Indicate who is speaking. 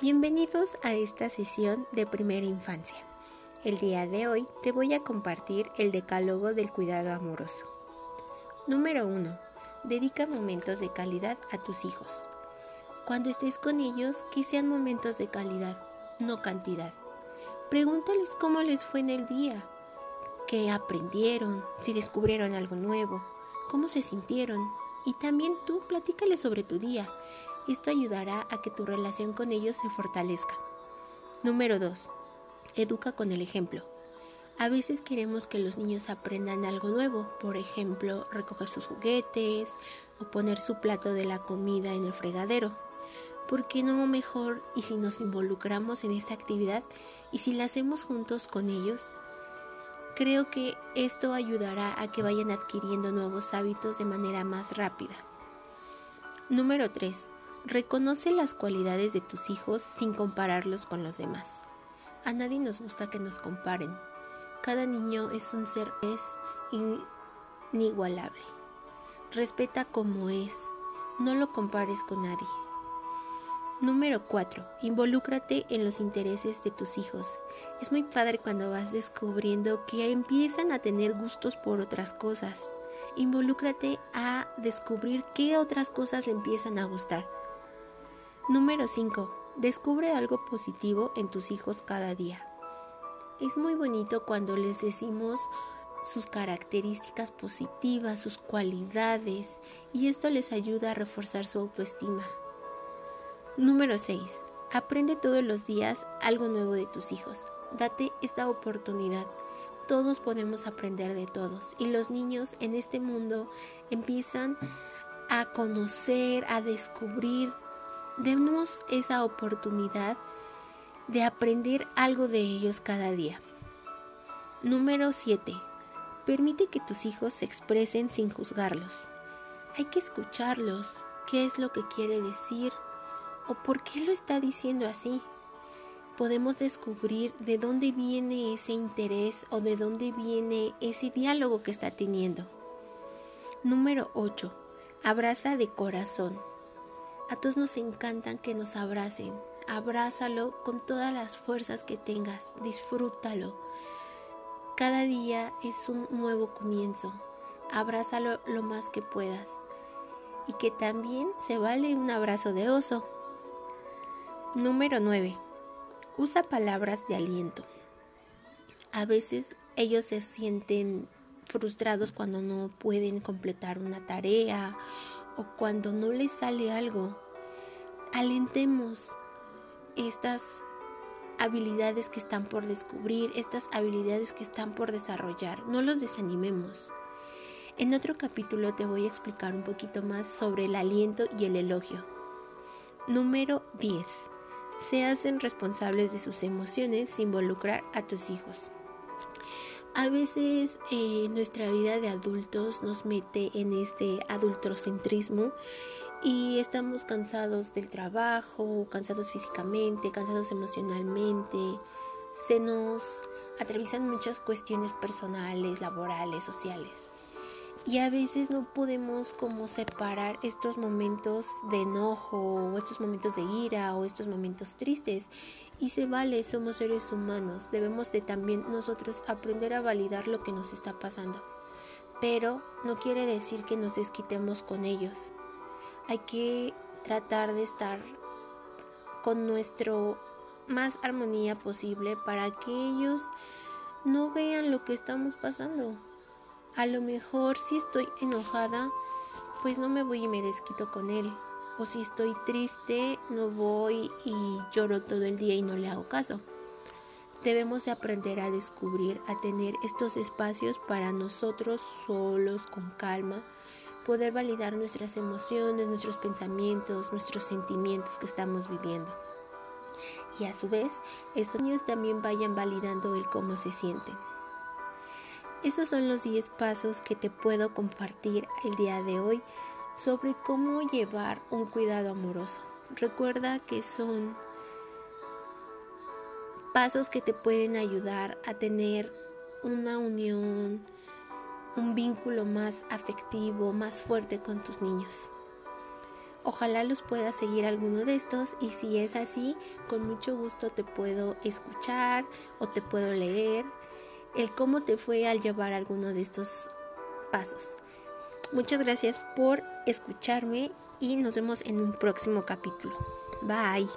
Speaker 1: Bienvenidos a esta sesión de primera infancia. El día de hoy te voy a compartir el decálogo del cuidado amoroso. Número 1. Dedica momentos de calidad a tus hijos. Cuando estés con ellos, que sean momentos de calidad, no cantidad. Pregúntales cómo les fue en el día, qué aprendieron, si descubrieron algo nuevo, cómo se sintieron. Y también tú platícales sobre tu día esto ayudará a que tu relación con ellos se fortalezca. Número 2. Educa con el ejemplo. A veces queremos que los niños aprendan algo nuevo, por ejemplo, recoger sus juguetes o poner su plato de la comida en el fregadero. ¿Por qué no mejor y si nos involucramos en esta actividad y si la hacemos juntos con ellos? Creo que esto ayudará a que vayan adquiriendo nuevos hábitos de manera más rápida. Número 3. Reconoce las cualidades de tus hijos sin compararlos con los demás. A nadie nos gusta que nos comparen. Cada niño es un ser es inigualable. Respeta como es. No lo compares con nadie. Número 4. Involúcrate en los intereses de tus hijos. Es muy padre cuando vas descubriendo que empiezan a tener gustos por otras cosas. Involúcrate a descubrir qué otras cosas le empiezan a gustar. Número 5. Descubre algo positivo en tus hijos cada día. Es muy bonito cuando les decimos sus características positivas, sus cualidades, y esto les ayuda a reforzar su autoestima. Número 6. Aprende todos los días algo nuevo de tus hijos. Date esta oportunidad. Todos podemos aprender de todos y los niños en este mundo empiezan a conocer, a descubrir Demos esa oportunidad de aprender algo de ellos cada día. Número 7. Permite que tus hijos se expresen sin juzgarlos. Hay que escucharlos, qué es lo que quiere decir o por qué lo está diciendo así. Podemos descubrir de dónde viene ese interés o de dónde viene ese diálogo que está teniendo. Número 8. Abraza de corazón. A todos nos encantan que nos abracen. Abrázalo con todas las fuerzas que tengas. Disfrútalo. Cada día es un nuevo comienzo. Abrázalo lo más que puedas. Y que también se vale un abrazo de oso. Número 9. Usa palabras de aliento. A veces ellos se sienten frustrados cuando no pueden completar una tarea o cuando no les sale algo, alentemos estas habilidades que están por descubrir, estas habilidades que están por desarrollar. No los desanimemos. En otro capítulo te voy a explicar un poquito más sobre el aliento y el elogio. Número 10. Se hacen responsables de sus emociones sin involucrar a tus hijos. A veces eh, nuestra vida de adultos nos mete en este adultocentrismo y estamos cansados del trabajo, cansados físicamente, cansados emocionalmente. Se nos atraviesan muchas cuestiones personales, laborales, sociales y a veces no podemos como separar estos momentos de enojo o estos momentos de ira o estos momentos tristes. Y se vale, somos seres humanos, debemos de también nosotros aprender a validar lo que nos está pasando, pero no quiere decir que nos desquitemos con ellos, hay que tratar de estar con nuestro más armonía posible para que ellos no vean lo que estamos pasando a lo mejor si estoy enojada, pues no me voy y me desquito con él. O si estoy triste, no voy y lloro todo el día y no le hago caso. Debemos de aprender a descubrir, a tener estos espacios para nosotros solos, con calma, poder validar nuestras emociones, nuestros pensamientos, nuestros sentimientos que estamos viviendo. Y a su vez, estos niños también vayan validando el cómo se sienten. Esos son los 10 pasos que te puedo compartir el día de hoy sobre cómo llevar un cuidado amoroso. Recuerda que son pasos que te pueden ayudar a tener una unión, un vínculo más afectivo, más fuerte con tus niños. Ojalá los puedas seguir alguno de estos y si es así, con mucho gusto te puedo escuchar o te puedo leer el cómo te fue al llevar alguno de estos pasos. Muchas gracias por escucharme y nos vemos en un próximo capítulo. Bye.